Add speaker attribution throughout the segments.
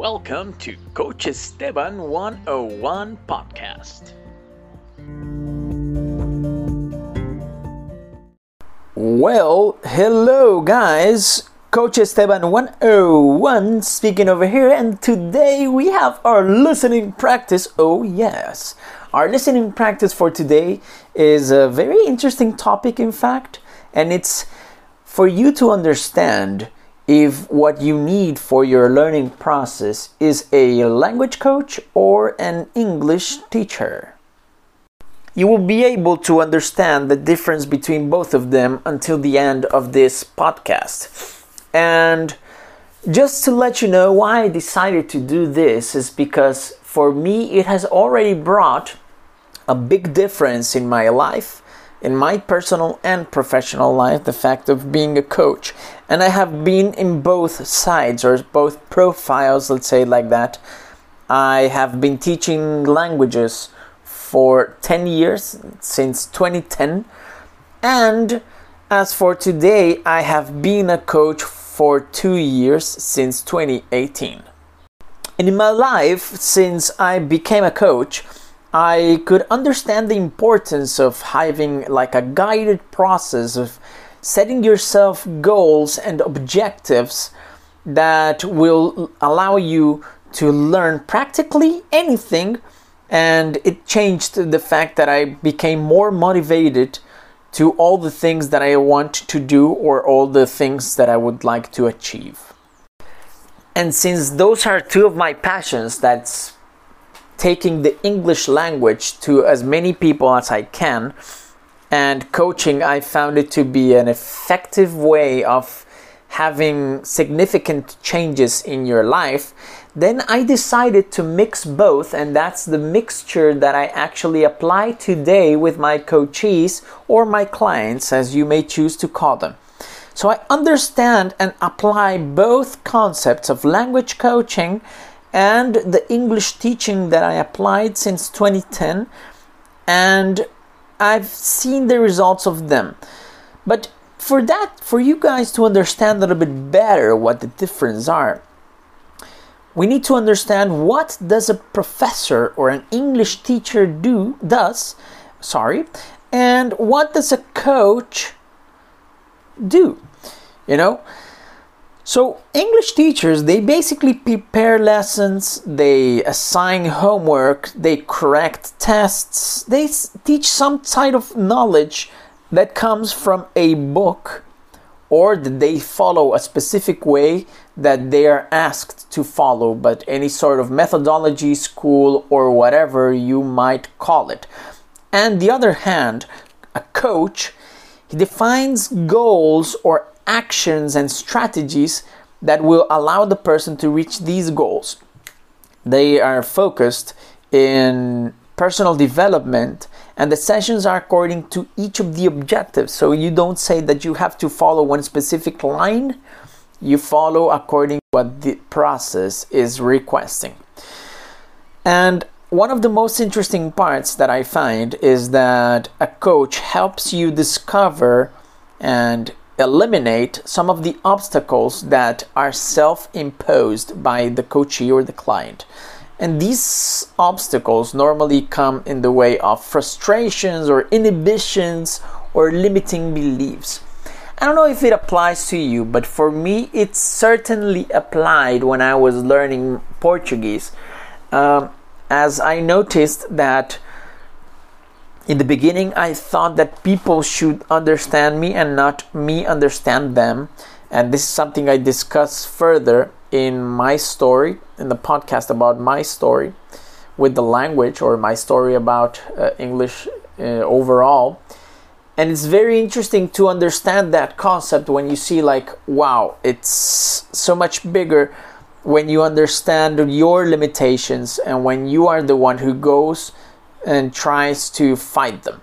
Speaker 1: welcome to Coach Esteban 101 podcast. Well, hello guys. Coach Esteban 101 speaking over here, and today we have our listening practice. Oh, yes. Our listening practice for today is a very interesting topic, in fact, and it's for you to understand if what you need for your learning process is a language coach or an English teacher you will be able to understand the difference between both of them until the end of this podcast. And just to let you know why I decided to do this is because for me it has already brought a big difference in my life, in my personal and professional life, the fact of being a coach. And I have been in both sides or both profiles, let's say like that. I have been teaching languages for 10 years since 2010 and as for today I have been a coach for 2 years since 2018 and in my life since I became a coach I could understand the importance of having like a guided process of setting yourself goals and objectives that will allow you to learn practically anything and it changed the fact that I became more motivated to all the things that I want to do or all the things that I would like to achieve. And since those are two of my passions, that's taking the English language to as many people as I can, and coaching, I found it to be an effective way of having significant changes in your life then I decided to mix both, and that's the mixture that I actually apply today with my coachees or my clients, as you may choose to call them. So I understand and apply both concepts of language coaching and the English teaching that I applied since 2010, and I've seen the results of them. But for that, for you guys to understand a little bit better what the difference are, we need to understand what does a professor or an English teacher do does, sorry, and what does a coach do? You know? So English teachers, they basically prepare lessons, they assign homework, they correct tests, they teach some type of knowledge that comes from a book or that they follow a specific way that they are asked to follow, but any sort of methodology, school, or whatever you might call it. And the other hand, a coach, he defines goals or actions and strategies that will allow the person to reach these goals. They are focused in personal development and the sessions are according to each of the objectives. So you don't say that you have to follow one specific line, you follow according to what the process is requesting. And one of the most interesting parts that I find is that a coach helps you discover and eliminate some of the obstacles that are self imposed by the coachee or the client. And these obstacles normally come in the way of frustrations or inhibitions or limiting beliefs. I don't know if it applies to you, but for me, it certainly applied when I was learning Portuguese. Um, as I noticed that in the beginning, I thought that people should understand me and not me understand them. And this is something I discuss further in my story, in the podcast about my story with the language or my story about uh, English uh, overall. And it's very interesting to understand that concept when you see, like, wow, it's so much bigger when you understand your limitations and when you are the one who goes and tries to fight them.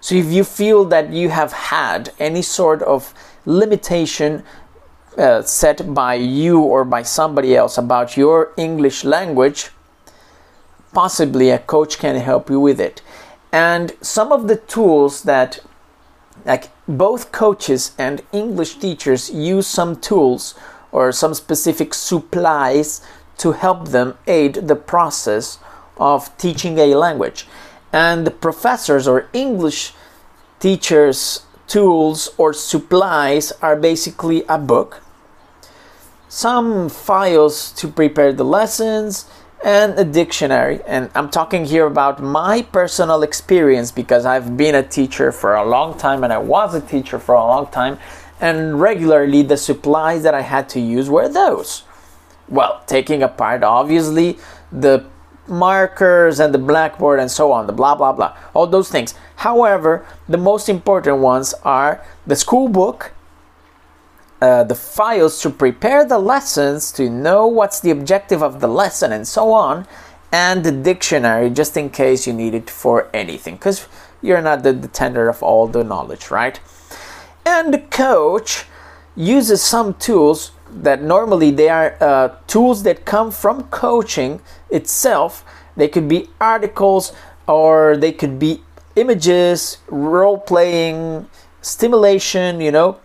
Speaker 1: So if you feel that you have had any sort of limitation uh, set by you or by somebody else about your English language, possibly a coach can help you with it. And some of the tools that like both coaches and English teachers use some tools or some specific supplies to help them aid the process of teaching a language. And the professors or English teachers' tools or supplies are basically a book, some files to prepare the lessons, and a dictionary. And I'm talking here about my personal experience because I've been a teacher for a long time and I was a teacher for a long time. And regularly, the supplies that I had to use were those. Well, taking apart, obviously, the markers and the blackboard and so on, the blah blah blah, all those things. However, the most important ones are the school book, uh, the files to prepare the lessons, to know what's the objective of the lesson, and so on, and the dictionary just in case you need it for anything, because you're not the, the tender of all the knowledge, right? And the coach uses some tools that normally they are uh, tools that come from coaching itself. They could be articles or they could be images, role playing, stimulation, you know,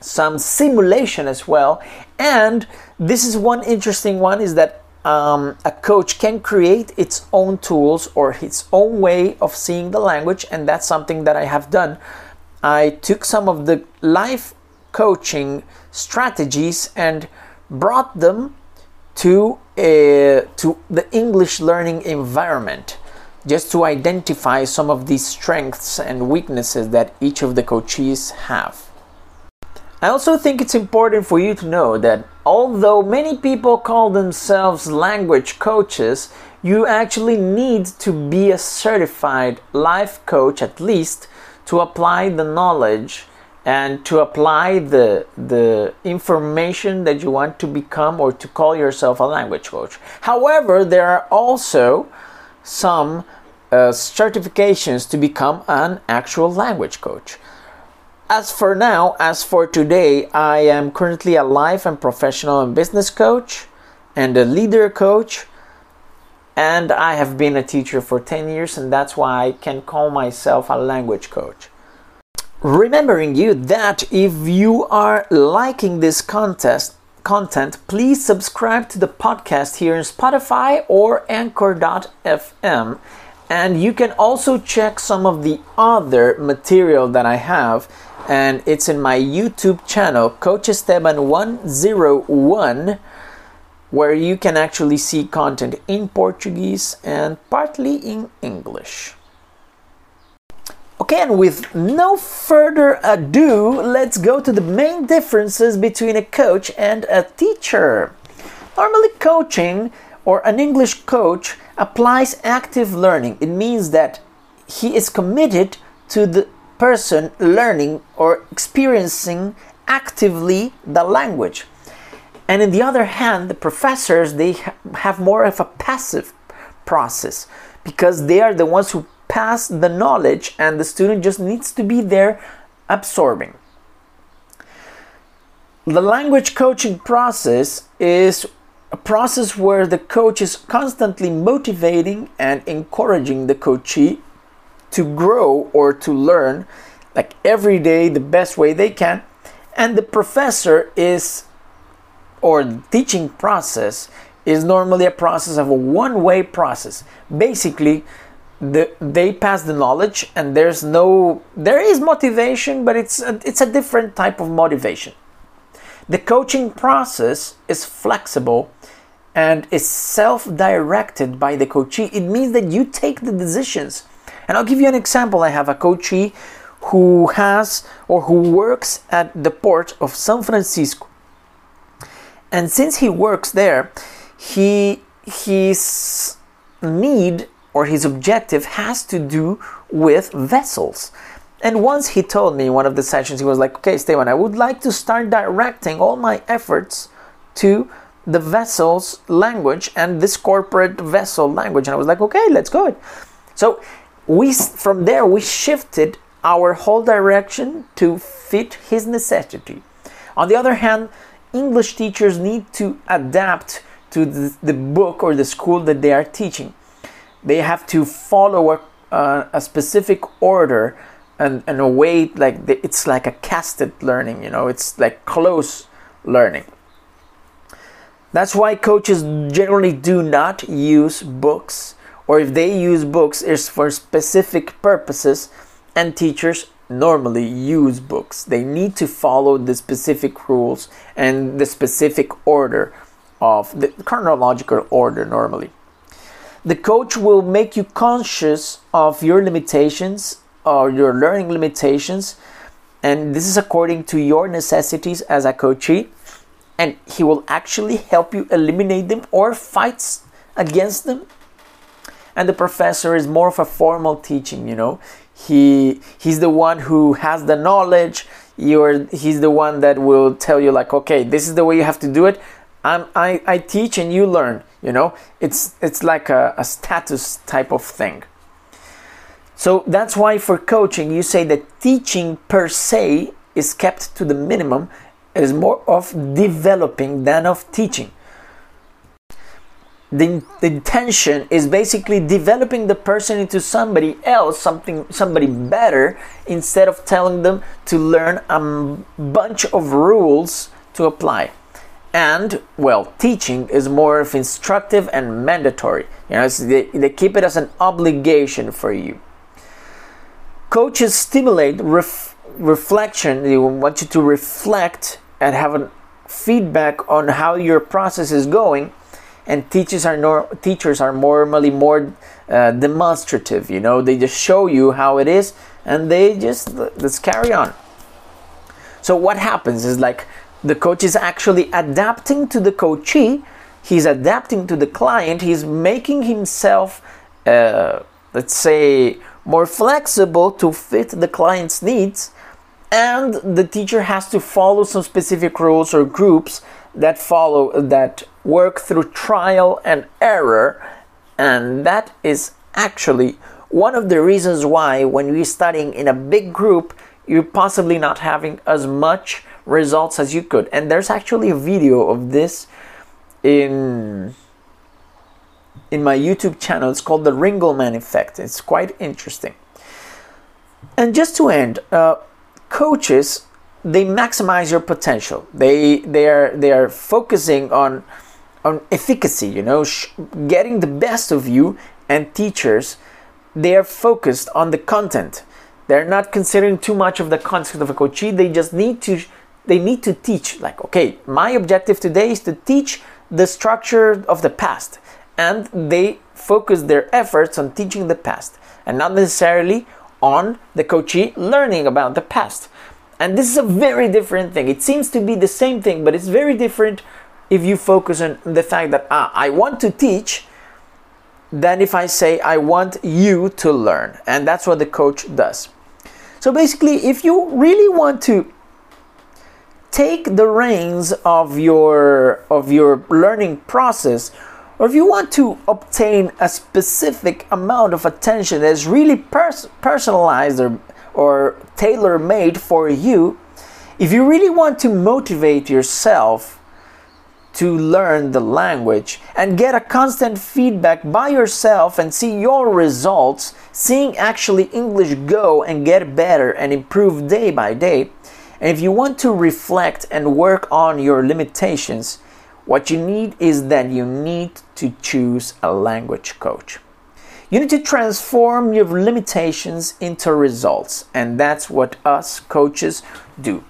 Speaker 1: some simulation as well. And this is one interesting one is that um, a coach can create its own tools or its own way of seeing the language, and that's something that I have done. I took some of the life coaching strategies and brought them to a, to the English learning environment just to identify some of these strengths and weaknesses that each of the coaches have. I also think it's important for you to know that although many people call themselves language coaches, you actually need to be a certified life coach at least to apply the knowledge and to apply the the information that you want to become or to call yourself a language coach. However, there are also some uh, certifications to become an actual language coach. As for now, as for today, I am currently a life and professional and business coach and a leader coach. And I have been a teacher for 10 years, and that's why I can call myself a language coach. Remembering you that if you are liking this contest, content, please subscribe to the podcast here in Spotify or Anchor.fm. And you can also check some of the other material that I have and it's in my YouTube channel, Coach Esteban 101, where you can actually see content in Portuguese and partly in English. Okay, and with no further ado, let's go to the main differences between a coach and a teacher. Normally, coaching or an English coach applies active learning. It means that he is committed to the person learning or experiencing actively the language. And in the other hand, the professors they have more of a passive process because they are the ones who pass the knowledge and the student just needs to be there absorbing. The language coaching process is a process where the coach is constantly motivating and encouraging the coachee to grow or to learn like every day the best way they can and the professor is or the teaching process is normally a process of a one way process basically the, they pass the knowledge and there's no there is motivation but it's a, it's a different type of motivation the coaching process is flexible and is self-directed by the coachee it means that you take the decisions and I'll give you an example. I have a coachee who has or who works at the port of San Francisco. And since he works there, he his need or his objective has to do with vessels. And once he told me in one of the sessions, he was like, Okay, Esteban, I would like to start directing all my efforts to the vessel's language and this corporate vessel language. And I was like, Okay, let's go. So we from there we shifted our whole direction to fit his necessity. On the other hand, English teachers need to adapt to the, the book or the school that they are teaching. They have to follow a, uh, a specific order and, and a way like the, it's like a casted learning, you know, it's like close learning. That's why coaches generally do not use books, or if they use books, it's for specific purposes, and teachers normally use books. They need to follow the specific rules and the specific order of the chronological order normally. The coach will make you conscious of your limitations or your learning limitations, and this is according to your necessities as a coachee, and he will actually help you eliminate them or fight against them. And the professor is more of a formal teaching, you know. He he's the one who has the knowledge. You're he's the one that will tell you like, okay, this is the way you have to do it I'm, I, I teach and you learn you know? It's it's like a, a status type of thing. So that's why for coaching you say that teaching per se is kept to the minimum it is more of developing than of teaching. The, the intention is basically developing the person into somebody else something somebody better instead of telling them to learn a bunch of rules to apply and well teaching is more of instructive and mandatory. You know they, they keep it as an obligation for you. Coaches stimulate ref, reflection. They want you to reflect and have a feedback on how your process is going. And teachers are nor- teachers are normally more uh, demonstrative you know. They just show you how it is and they just let's carry on. So what happens is like the coach is actually adapting to the coachee. He's adapting to the client. He's making himself uh, let's say more flexible to fit the client's needs. And the teacher has to follow some specific rules or groups that follow that work through trial and error. And that is actually one of the reasons why when you're studying in a big group you're possibly not having as much results as you could. And there's actually a video of this in in my YouTube channel. It's called the Ringelmann effect. It's quite interesting. And just to end, uh, coaches they maximize your potential. They they are they are focusing on on efficacy. You know, getting the best of you. And teachers, they are focused on the content. They're not considering too much of the concept of a coachee. They just need to they need to teach like okay my objective today is to teach the structure of the past. And they focus their efforts on teaching the past and not necessarily on the coachee learning about the past. And this is a very different thing. It seems to be the same thing but it's very different if you focus on the fact that ah, i want to teach than if i say i want you to learn. And that's what the coach does. So basically if you really want to take the reins of your of your learning process or if you want to obtain a specific amount of attention that is really pers- personalized or, or tailor made for you if you really want to motivate yourself to learn the language and get a constant feedback by yourself and see your results seeing actually english go and get better and improve day by day and if you want to reflect and work on your limitations, what you need is that you need to choose a language coach. You need to transform your limitations into results, and that's what us coaches do.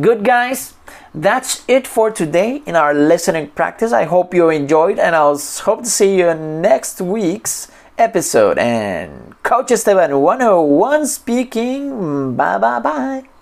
Speaker 1: Good, guys? That's it for today in our listening practice. I hope you enjoyed, and I'll hope to see you next week's episode. And Coach Esteban 101 speaking. Bye bye bye.